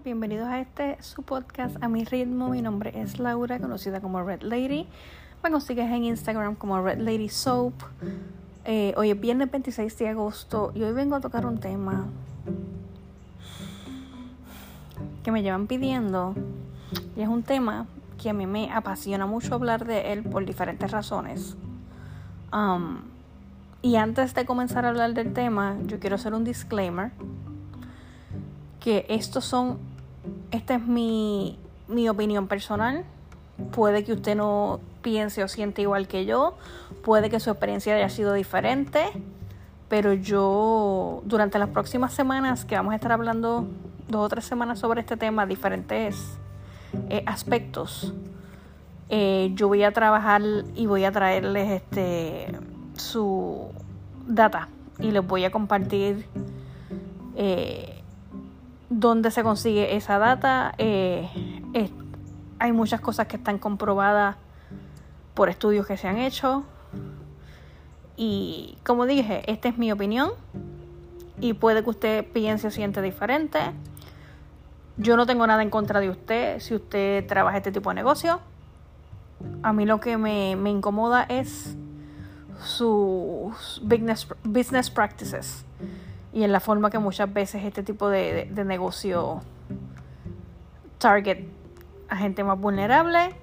Bienvenidos a este su podcast a mi ritmo. Mi nombre es Laura, conocida como Red Lady. Me consigues en Instagram como Red Lady Soap. Eh, hoy es viernes 26 de agosto y hoy vengo a tocar un tema que me llevan pidiendo. Y es un tema que a mí me apasiona mucho hablar de él por diferentes razones. Um, y antes de comenzar a hablar del tema, yo quiero hacer un disclaimer que estos son, esta es mi, mi opinión personal. Puede que usted no piense o siente igual que yo, puede que su experiencia haya sido diferente, pero yo durante las próximas semanas que vamos a estar hablando dos o tres semanas sobre este tema, diferentes eh, aspectos, eh, yo voy a trabajar y voy a traerles este su data y les voy a compartir eh, dónde se consigue esa data. Eh, hay muchas cosas que están comprobadas por estudios que se han hecho. Y como dije, esta es mi opinión. Y puede que usted piense o siente diferente. Yo no tengo nada en contra de usted si usted trabaja este tipo de negocio. A mí lo que me, incomoda es sus business practices y en la forma que muchas veces este tipo de, de, negocio target a gente más vulnerable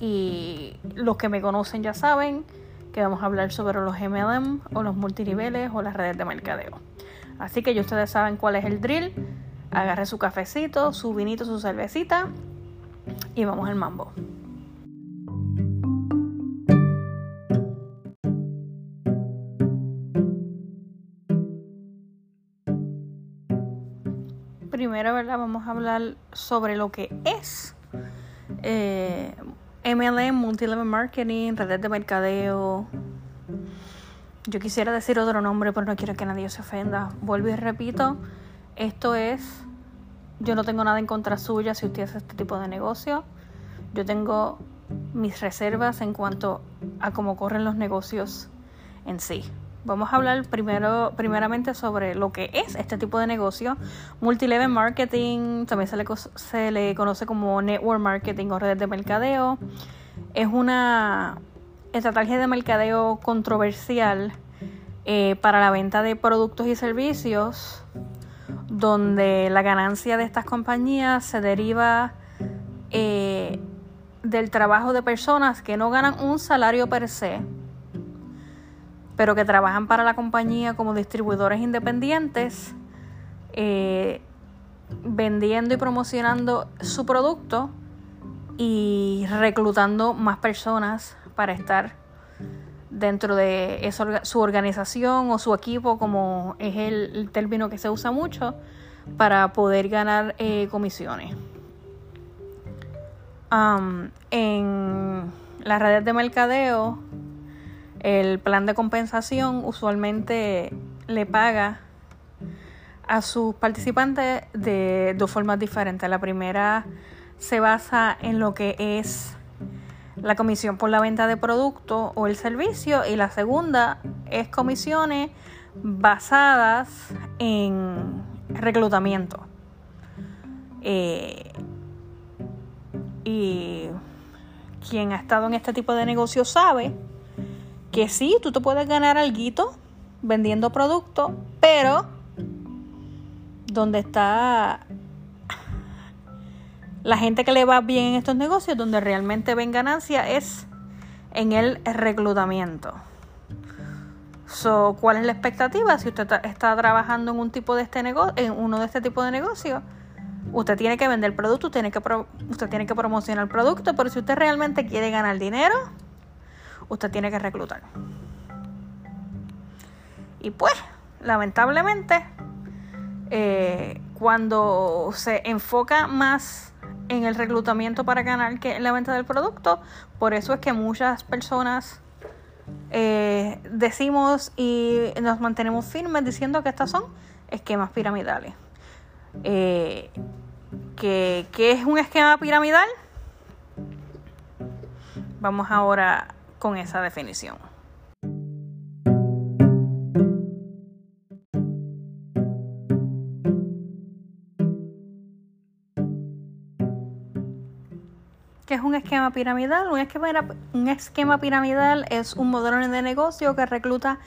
y los que me conocen ya saben que vamos a hablar sobre los MLM o los multiniveles o las redes de mercadeo. Así que ya ustedes saben cuál es el drill. Agarre su cafecito, su vinito, su cervecita y vamos al mambo. Primero, ¿verdad? Vamos a hablar sobre lo que es eh, MLM, Multilevel Marketing, redes de mercadeo. Yo quisiera decir otro nombre, pero no quiero que nadie se ofenda. Vuelvo y repito, esto es, yo no tengo nada en contra suya si usted hace este tipo de negocio. Yo tengo mis reservas en cuanto a cómo corren los negocios en sí. Vamos a hablar primero, primeramente sobre lo que es este tipo de negocio. Multilevel marketing, también se le, conoce como network marketing o redes de mercadeo. Es una estrategia de mercadeo controversial eh, para la venta de productos y servicios, donde la ganancia de estas compañías se deriva eh, del trabajo de personas que no ganan un salario per se pero que trabajan para la compañía como distribuidores independientes, eh, vendiendo y promocionando su producto y reclutando más personas para estar dentro de su organización o su equipo, como es el, término que se usa mucho, para poder ganar eh, comisiones. en las redes de mercadeo el plan de compensación usualmente le paga a sus participantes de dos formas diferentes. La primera se basa en lo que es la comisión por la venta de producto o el servicio y la segunda es comisiones basadas en reclutamiento. Eh, y quien ha estado en este tipo de negocio sabe que sí, tú te puedes ganar algo vendiendo productos, pero donde está la gente que le va bien en estos negocios, donde realmente ven ganancia, es en el reclutamiento. So, ¿Cuál es la expectativa? Si usted está trabajando en un tipo de este negocio, en uno de este tipo de negocios, usted tiene que vender producto, usted tiene que, usted tiene que promocionar el producto, pero si usted realmente quiere ganar dinero, usted tiene que reclutar. Y pues, lamentablemente, eh, cuando se enfoca más en el reclutamiento para ganar que en la venta del producto, por eso es que muchas personas eh, decimos y nos mantenemos firmes diciendo que estas son esquemas piramidales. Eh, ¿Qué es un esquema piramidal? Vamos ahora con esa definición. es un esquema piramidal? Un esquema, un esquema piramidal es un modelo de negocio que recluta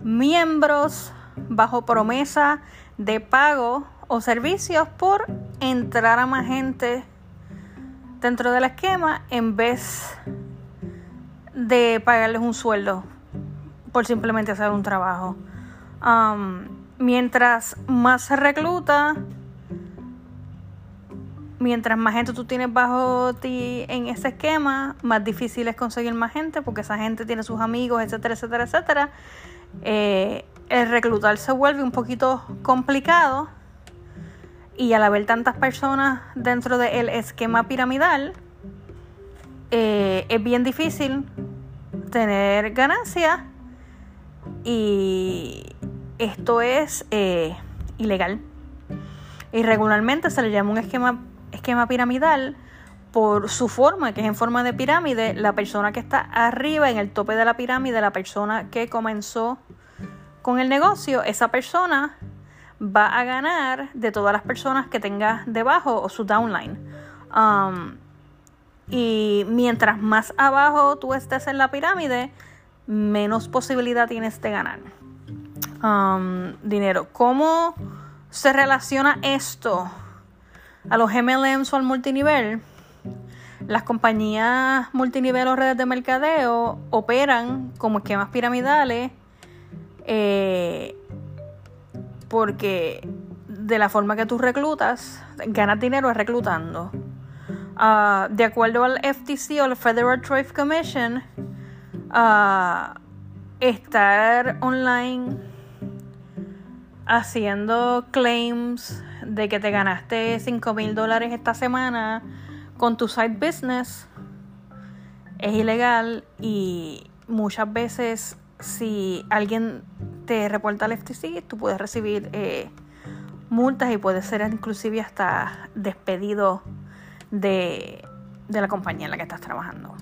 miembros bajo promesa de pago o servicios por entrar a más gente dentro del esquema en vez de pagarles un sueldo por simplemente hacer un trabajo. Um, mientras más se recluta, mientras más gente tú tienes bajo ti en ese esquema, más difícil es conseguir más gente porque esa gente tiene sus amigos, etcétera, etcétera, etcétera. Eh, el reclutar se vuelve un poquito complicado y al haber tantas personas dentro del esquema piramidal, eh, es bien difícil tener ganancias y esto es eh, ilegal. Y regularmente se le llama un esquema, esquema piramidal por su forma, que es en forma de pirámide. La persona que está arriba, en el tope de la pirámide, la persona que comenzó con el negocio, esa persona va a ganar de todas las personas que tenga debajo o su downline. Um, y mientras más abajo tú estés en la pirámide, menos posibilidad tienes de ganar um, dinero. ¿Cómo se relaciona esto a los MLMs o al multinivel? Las compañías multinivel o redes de mercadeo operan como esquemas piramidales eh, porque de la forma que tú reclutas, ganas dinero reclutando. Ah, de acuerdo al FTC o el Federal Trade Commission, uh, estar online haciendo claims de que te ganaste 5 mil dólares esta semana con tu side business es ilegal y muchas veces si alguien te reporta al FTC tú puedes recibir eh, multas y puedes ser inclusive hasta despedido de, de la compañía en la que estás trabajando.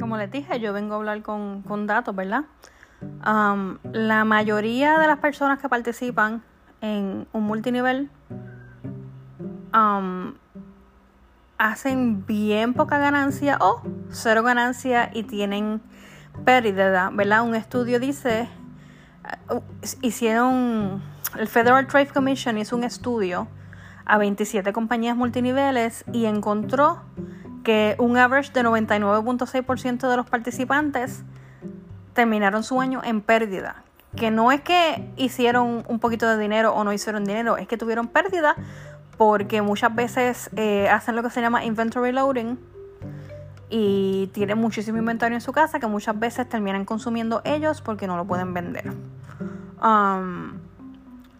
Como les dije, yo vengo a hablar con, datos, ¿verdad? La mayoría de las personas que participan en un multinivel hacen bien poca ganancia o cero ganancia y tienen pérdida, ¿verdad? Un estudio dice, uh, hicieron, el Federal Trade Commission hizo un estudio a 27 compañías multiniveles y encontró que un average de 99.6% de los participantes terminaron su año en pérdida. Que no es que hicieron un poquito de dinero o no hicieron dinero, es que tuvieron pérdida porque muchas veces eh, hacen lo que se llama inventory loading y tienen muchísimo inventario en su casa que muchas veces terminan consumiendo ellos porque no lo pueden vender. Um,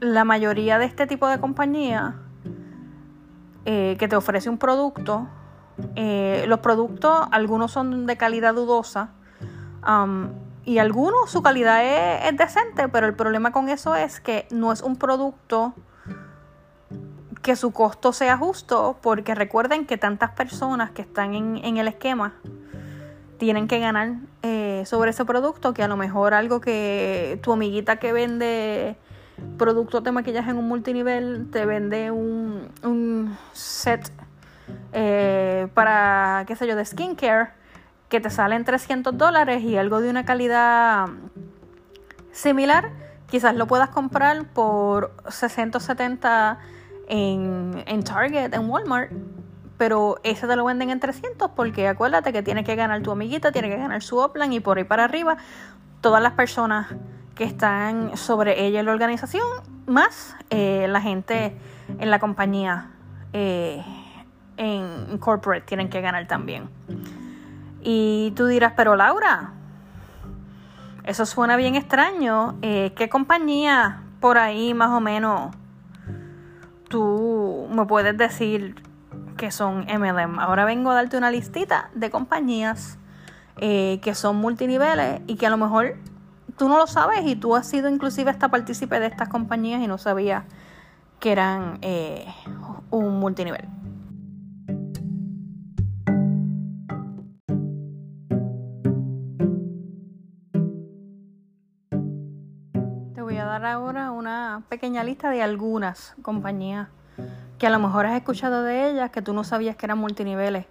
la mayoría de este tipo de compañía eh, que te ofrece un producto, eh, los productos, algunos son de calidad dudosa um, y algunos su calidad es decente, pero el problema con eso es que no es un producto que su costo sea justo, porque recuerden que tantas personas que están en, el esquema tienen que ganar eh, sobre ese producto, que a lo mejor algo que tu amiguita que vende productos de maquillaje en un multinivel te vende un, un set eh, para, qué sé yo, de skincare que te sale en 300 dólares y algo de una calidad similar, quizás lo puedas comprar por 670 en, en Target, en Walmart, pero ese te lo venden en 300 porque acuérdate que tiene que ganar tu amiguita, tiene que ganar su Oplan y por ahí para arriba todas las personas que están sobre ella en la organización, más eh, la gente en la compañía eh, en corporate tienen que ganar también. Y tú dirás, pero Laura, eso suena bien extraño. Eh, ¿Qué compañía por ahí más o menos me puedes decir que son MLM. Ahora vengo a darte una listita de compañías eh, que son multiniveles y que a lo mejor tú no lo sabes y tú has sido inclusive hasta partícipe de estas compañías y no sabías que eran eh, un multinivel. ahora una pequeña lista de algunas compañías que a lo mejor has escuchado de ellas que tú no sabías que eran multiniveles.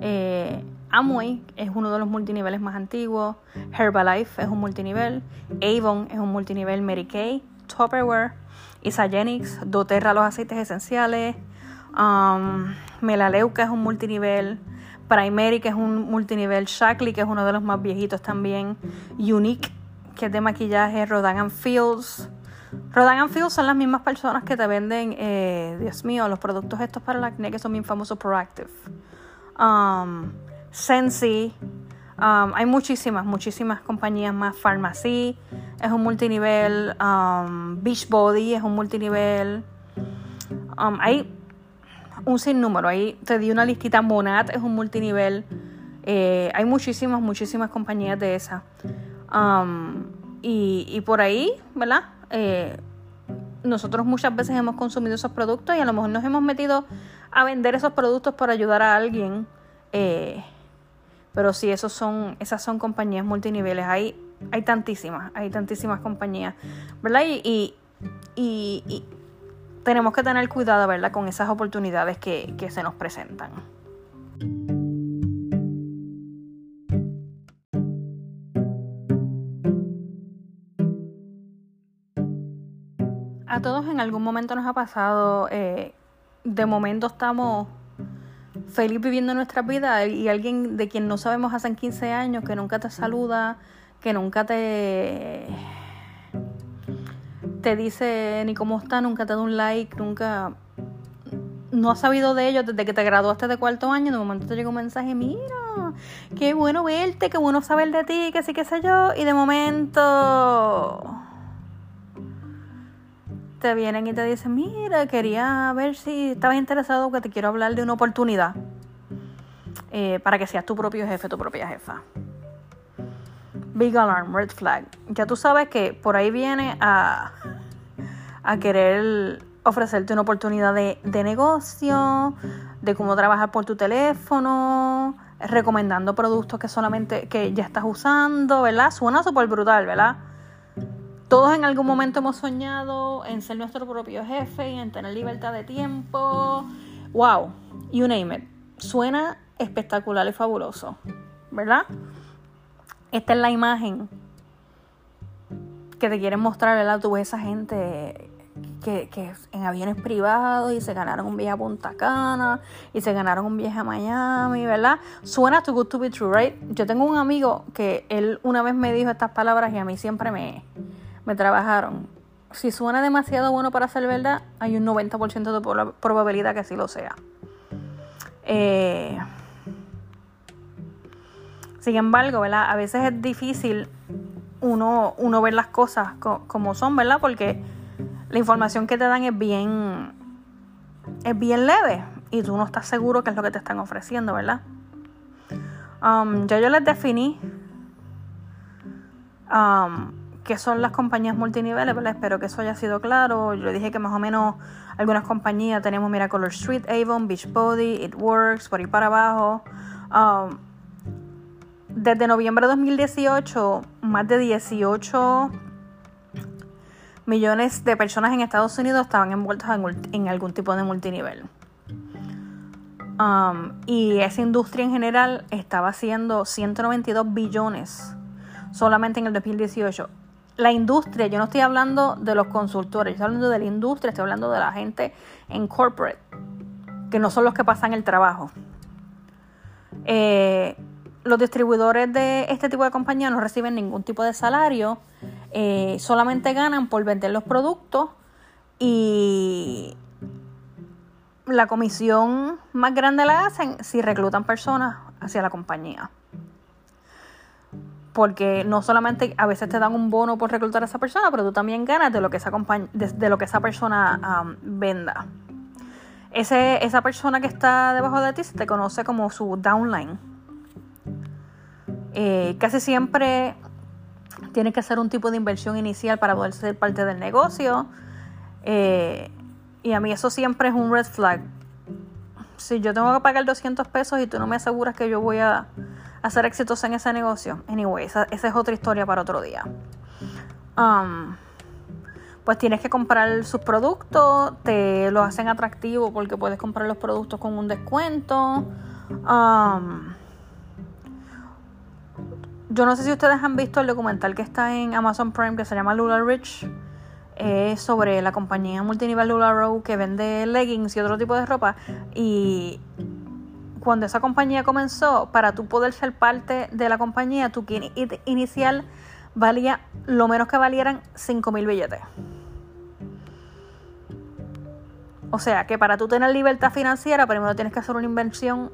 Eh, Amway es uno de los multiniveles más antiguos. Herbalife es un multinivel. Avon es un multinivel. Mary Kay, Tupperware, Isagenix, doTERRA los aceites esenciales. Um, Melaleuca es un multinivel. Primary, que es un multinivel. Shackley, que es uno de los más viejitos también. Unique, que es de maquillaje. Rodan Fields. Rodan Fields son las mismas personas que te venden, eh, Dios mío, los productos estos para el acné que son bien famosos, Proactive. Um, Sensi. Um, hay muchísimas, muchísimas compañías más. Pharmacy es un multinivel. Um, Beachbody es un multinivel. Um, hay un sinnúmero. Ahí te di una listita. Monat es un multinivel. Eh, hay muchísimas, muchísimas compañías de esas. Y, por ahí, ¿verdad? Eh, nosotros muchas veces hemos consumido esos productos y a lo mejor nos hemos metido a vender esos productos para ayudar a alguien. Eh, pero sí, esos son, esas son compañías multiniveles. Hay, hay tantísimas, hay tantísimas compañías, ¿verdad? Y, y, tenemos que tener cuidado, ¿verdad? Con esas oportunidades que, que se nos presentan. A todos en algún momento nos ha pasado, eh, de momento estamos feliz viviendo nuestra vida y alguien de quien no sabemos hace 15 años, que nunca te saluda, que nunca te te dice ni cómo está, nunca te da un like, nunca no has sabido de ellos desde que te graduaste de cuarto año, de momento te llega un mensaje, mira, qué bueno verte, qué bueno saber de ti, que sí, qué sé yo, y de momento te vienen y te dicen, mira, quería ver si estabas interesado, que te quiero hablar de una oportunidad eh, para que seas tu propio jefe, tu propia jefa. Big alarm, red flag. Ya tú sabes que por ahí viene a, a querer ofrecerte una oportunidad de, de negocio, de cómo trabajar por tu teléfono, recomendando productos que solamente que ya estás usando, ¿verdad? Suena súper brutal, ¿verdad? Todos en algún momento hemos soñado en ser nuestro propio jefe y en tener libertad de tiempo. Wow, you name it. Suena espectacular y fabuloso, ¿verdad? Esta es la imagen que te quieren mostrar, ¿verdad? Tú ves esa gente que, que, en aviones privados y se ganaron un viaje a Punta Cana y se ganaron un viaje a Miami, ¿verdad? Suena too good to be true, right? Yo tengo un amigo que él una vez me dijo estas palabras y a mí siempre me, me trabajaron. Si suena demasiado bueno para ser verdad, hay un 90% de probabilidad que sí lo sea. Eh, sin embargo, ¿verdad? A veces es difícil uno, uno ver las cosas como son, ¿verdad? Porque la información que te dan es bien, es bien leve y tú no estás seguro qué es lo que te están ofreciendo, ¿verdad? Um, ya yo les definí um, qué son las compañías multiniveles, ¿verdad? Espero que eso haya sido claro. Yo dije que más o menos algunas compañías tenemos Miracolor Street, Avon, Beachbody, It Works, por ahí para abajo. Um, desde noviembre de 2018, más de 18 millones de personas en Estados Unidos estaban envueltas en, algún tipo de multinivel. Um, y esa industria en general estaba haciendo 192 billones solamente en el 2018. La industria, yo no estoy hablando de los consultores, estoy hablando de la industria, estoy hablando de la gente en corporate, que no son los que pasan el trabajo. Eh, los distribuidores de este tipo de compañías no reciben ningún tipo de salario, eh, solamente ganan por vender los productos y la comisión más grande la hacen si reclutan personas hacia la compañía. Porque no solamente a veces te dan un bono por reclutar a esa persona, pero tú también ganas de lo que esa, de, lo que esa persona venda. Ese, esa persona que está debajo de ti se te conoce como su downline eh, casi siempre tiene que hacer un tipo de inversión inicial para poder ser parte del negocio. Eh, y a mí eso siempre es un red flag. Si yo tengo que pagar 200 pesos y tú no me aseguras que yo voy a, ser exitosa en ese negocio, anyway, esa, esa es otra historia para otro día. Um, pues tienes que comprar sus productos, te los hacen atractivos porque puedes comprar los productos con un descuento. Um, yo no sé si ustedes han visto el documental que está en Amazon Prime que se llama Lula Rich. Es sobre la compañía multinivel Lula Row que vende leggings y otro tipo de ropa. Y cuando esa compañía comenzó, para tú poder ser parte de la compañía, tu kit inicial valía lo menos que valieran 5 mil billetes. O sea que para tú tener libertad financiera, primero tienes que hacer una inversión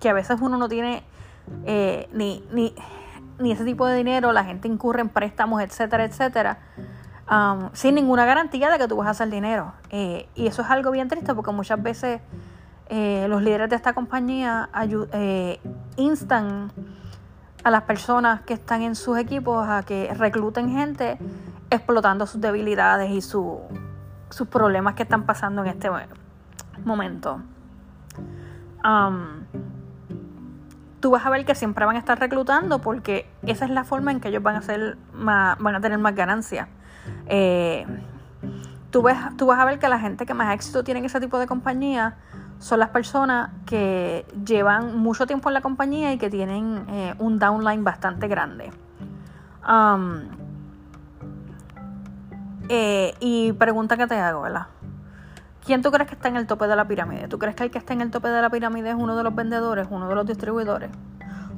que a veces uno no tiene eh, ni, ni, ese tipo de dinero, la gente incurre en préstamos, etcétera, etcétera, um, sin ninguna garantía de que tú vas a hacer dinero. Eh, y eso es algo bien triste porque muchas veces eh, los líderes de esta compañía instan a las personas que están en sus equipos a que recluten gente explotando sus debilidades y sus problemas que están pasando en este momento. Tú vas a ver que siempre van a estar reclutando porque esa es la forma en que ellos van a ser van a tener más ganancias. Eh, tú, ves, tú vas a ver que la gente que más éxito tiene en ese tipo de compañía son las personas que llevan mucho tiempo en la compañía y que tienen eh, un downline bastante grande. Um, eh, y pregunta que te hago, ¿verdad? ¿Quién tú crees que está en el tope de la pirámide? ¿Tú crees que el que está en el tope de la pirámide es uno de los vendedores, uno de los distribuidores?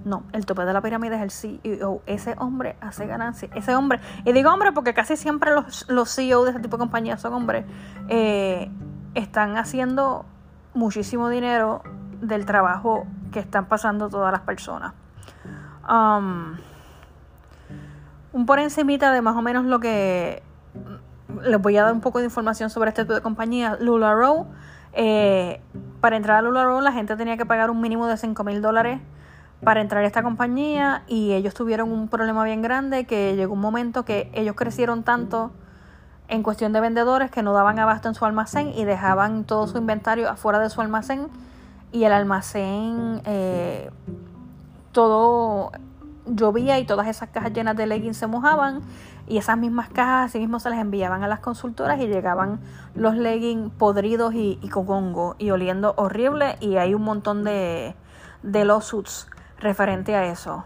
No, el tope de la pirámide es el CEO. Ese hombre hace ganancias. Ese hombre, y digo hombre porque casi siempre los, los CEO de ese tipo de compañías son hombres, eh, están haciendo muchísimo dinero del trabajo que están pasando todas las personas. Um, un por encimita de más o menos lo que les voy a dar un poco de información sobre este tipo de compañía. Lula Row. Eh, para entrar a Lula Row la gente tenía que pagar un mínimo de 5 mil dólares para entrar a esta compañía y ellos tuvieron un problema bien grande que llegó un momento que ellos crecieron tanto en cuestión de vendedores que no daban abasto en su almacén y dejaban todo su inventario afuera de su almacén y el almacén eh, todo llovía y todas esas cajas llenas de leggings se mojaban y esas mismas cajas así mismo se les enviaban a las consultoras y llegaban los leggings podridos y, y con hongo y oliendo horrible y hay un montón de, de lawsuits referente a eso.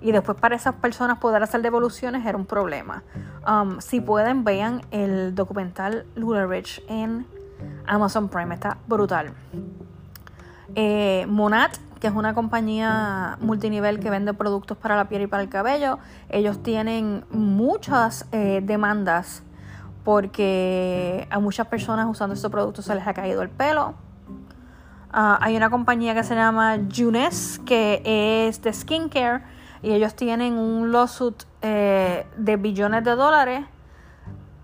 Y después para esas personas poder hacer devoluciones era un problema. Um, si pueden, vean el documental Lula Rich en Amazon Prime. Está brutal. Eh, Monat, que es una compañía multinivel que vende productos para la piel y para el cabello, ellos tienen muchas eh, demandas porque a muchas personas usando estos productos se les ha caído el pelo Ah, hay una compañía que se llama Junes, que es de skincare, y ellos tienen un lawsuit eh, de billones de dólares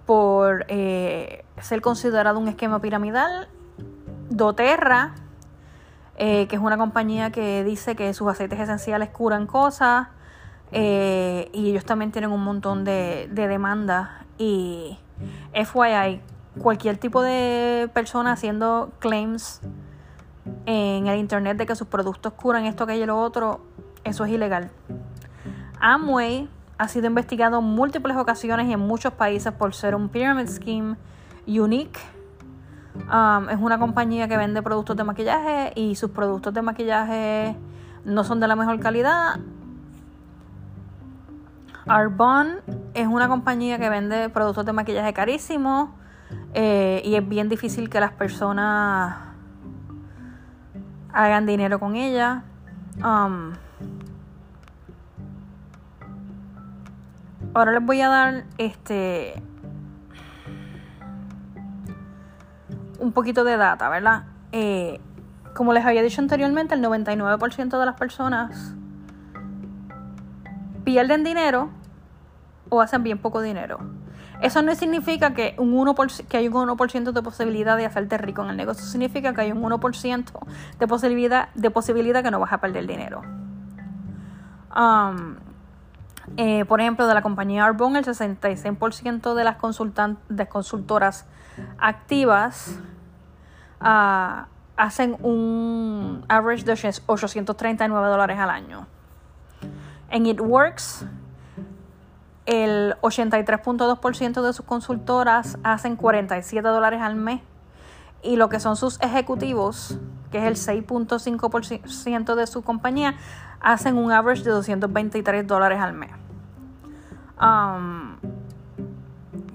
por eh, ser considerado un esquema piramidal. doTERRA, eh, que es una compañía que dice que sus aceites esenciales curan cosas, y ellos también tienen un montón de, de demandas. Y FYI, cualquier tipo de persona haciendo claims en el internet de que sus productos curan esto, aquello y lo otro, eso es ilegal. Amway ha sido investigado en múltiples ocasiones y en muchos países por ser un pyramid scheme unique. Um, es una compañía que vende productos de maquillaje y sus productos de maquillaje no son de la mejor calidad. Arbonne es una compañía que vende productos de maquillaje carísimos eh, y es bien difícil que las personas hagan dinero con ella. Um, ahora les voy a dar este un poquito de data, ¿verdad? Eh, como les había dicho anteriormente, el 99% de las personas pierden dinero o hacen bien poco dinero. Eso no significa que, un 1%, que hay un 1% de posibilidad de hacerte rico en el negocio. Significa que hay un 1% de posibilidad, de posibilidad que no vas a perder dinero. Um, eh, por ejemplo, de la compañía Arbonne, el 66% de las consultoras activas uh, hacen un average de 839 dólares al año. En It Works, el 83.2% de sus consultoras hacen 47 dólares al mes y lo que son sus ejecutivos, que es el 6.5% de su compañía, hacen un average de 223 dólares al mes. Um,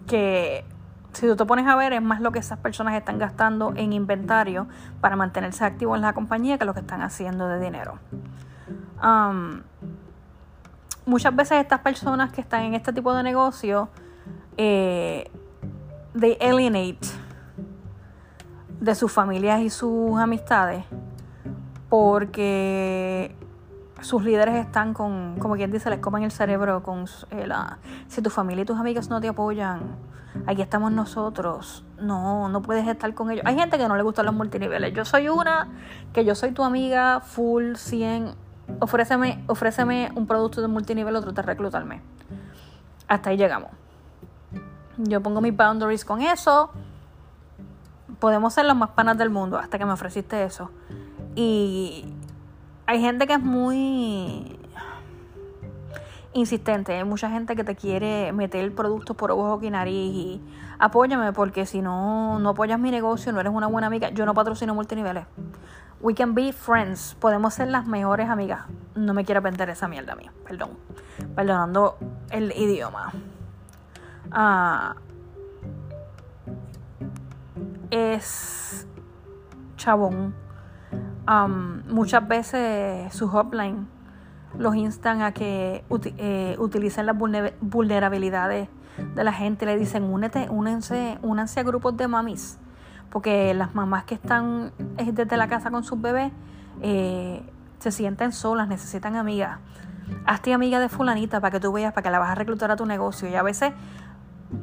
que si tú te pones a ver es más lo que esas personas están gastando en inventario para mantenerse activos en la compañía que lo que están haciendo de dinero. Um, muchas veces estas personas que están en este tipo de negocio, eh, they alienate de sus familias y sus amistades porque sus líderes están con, como quien dice, les comen el cerebro con eh, la, si tu familia y tus amigos no te apoyan, aquí estamos nosotros, no, no puedes estar con ellos. Hay gente que no le gustan los multiniveles. Yo soy una, que yo soy tu amiga, full, 100, ofréceme, ofréceme un producto de multinivel, otro te reclutarme. Hasta ahí llegamos. Yo pongo mis boundaries con eso. Podemos ser los más panas del mundo hasta que me ofreciste eso. Y hay gente que es muy insistente. Hay mucha gente que te quiere meter el producto por ojo y nariz y apóyame porque si no, no apoyas mi negocio, no eres una buena amiga. Yo no patrocino multiniveles. We can be friends. Podemos ser las mejores amigas. No me quiero vender esa mierda a mí. Perdón. Perdonando el idioma. Ah, es chabón. Muchas veces su hotline los instan a que eh, utilicen las vulnerabilidades de la gente. Le dicen, únete, únense, únanse a grupos de mamis. Porque las mamás que están eh, desde la casa con sus bebés eh, se sienten solas, necesitan amigas. Hazte amiga de fulanita para que tú veas, para que la vas a reclutar a tu negocio. Y a veces,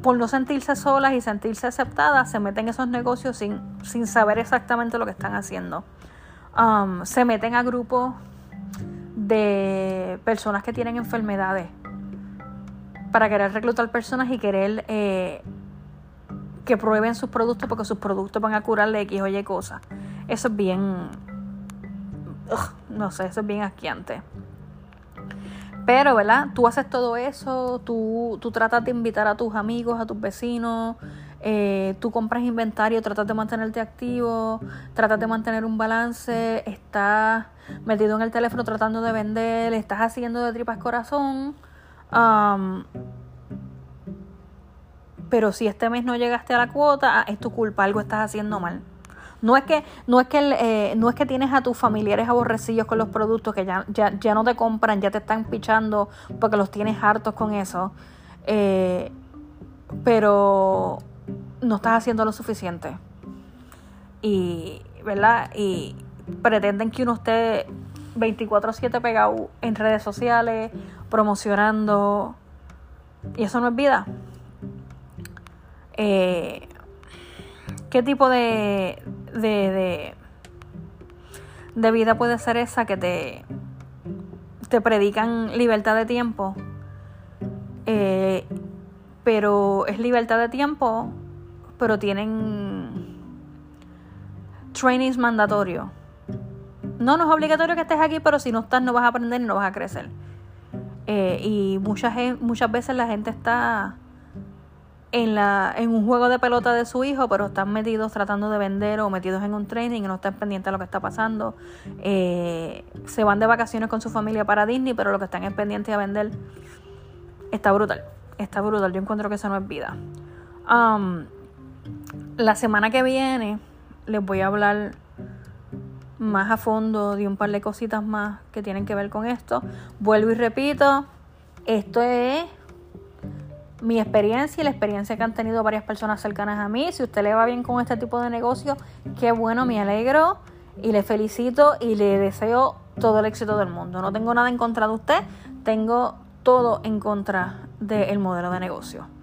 por no sentirse solas y sentirse aceptadas, se meten en esos negocios sin, sin saber exactamente lo que están haciendo. Se meten a grupos de personas que tienen enfermedades para querer reclutar personas y querer eh, que prueben sus productos porque sus productos van a curarle X o Y cosas. Eso es bien, no sé, eso es bien asqueante. Pero, ¿verdad? Tú haces todo eso, tú, tú tratas de invitar a tus amigos, a tus vecinos, eh, tú compras inventario, tratas de mantenerte activo, tratas de mantener un balance, estás metido en el teléfono tratando de vender, estás haciendo de tripas corazón. pero si este mes no llegaste a la cuota, ah, es tu culpa, algo estás haciendo mal. No es que, no es que, eh, no es que tienes a tus familiares aborrecidos con los productos que ya, ya, ya, no te compran, ya te están pichando porque los tienes hartos con eso. Eh, pero no estás haciendo lo suficiente. Y, ¿verdad? Y pretenden que uno esté 24/7 pegado en redes sociales, promocionando. Y eso no es vida. Eh, ¿Qué tipo de, de, de, vida puede ser esa que te, te predican libertad de tiempo? Eh, pero es libertad de tiempo pero tienen trainings mandatorios. No, no es obligatorio que estés aquí, pero si no estás no vas a aprender y no vas a crecer. Eh, y muchas, muchas veces la gente está en, la, en un juego de pelota de su hijo, pero están metidos tratando de vender o metidos en un training y no están pendientes de lo que está pasando. Eh, se van de vacaciones con su familia para Disney, pero lo que están es pendientes a vender. Está brutal. Está brutal. Yo encuentro que eso no es vida. Um, la semana que viene les voy a hablar más a fondo de un par de cositas más que tienen que ver con esto. Vuelvo y repito, esto es mi experiencia y la experiencia que han tenido varias personas cercanas a mí. Si usted le va bien con este tipo de negocio, qué bueno, me alegro y le felicito y le deseo todo el éxito del mundo. No tengo nada en contra de usted, tengo todo en contra del modelo de negocio.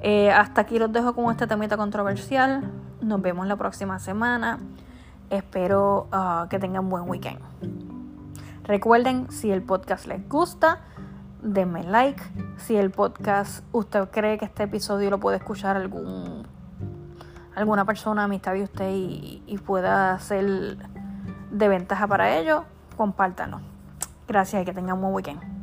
Eh, hasta aquí los dejo con este temita controversial. Nos vemos la próxima semana. Espero ah, que tengan buen weekend. Recuerden, si el podcast les gusta, denme like. Si el podcast usted cree que este episodio lo puede escuchar algún alguna persona amistad de usted y, pueda ser de ventaja para ello, compártanlo. Gracias y que tengan un buen weekend.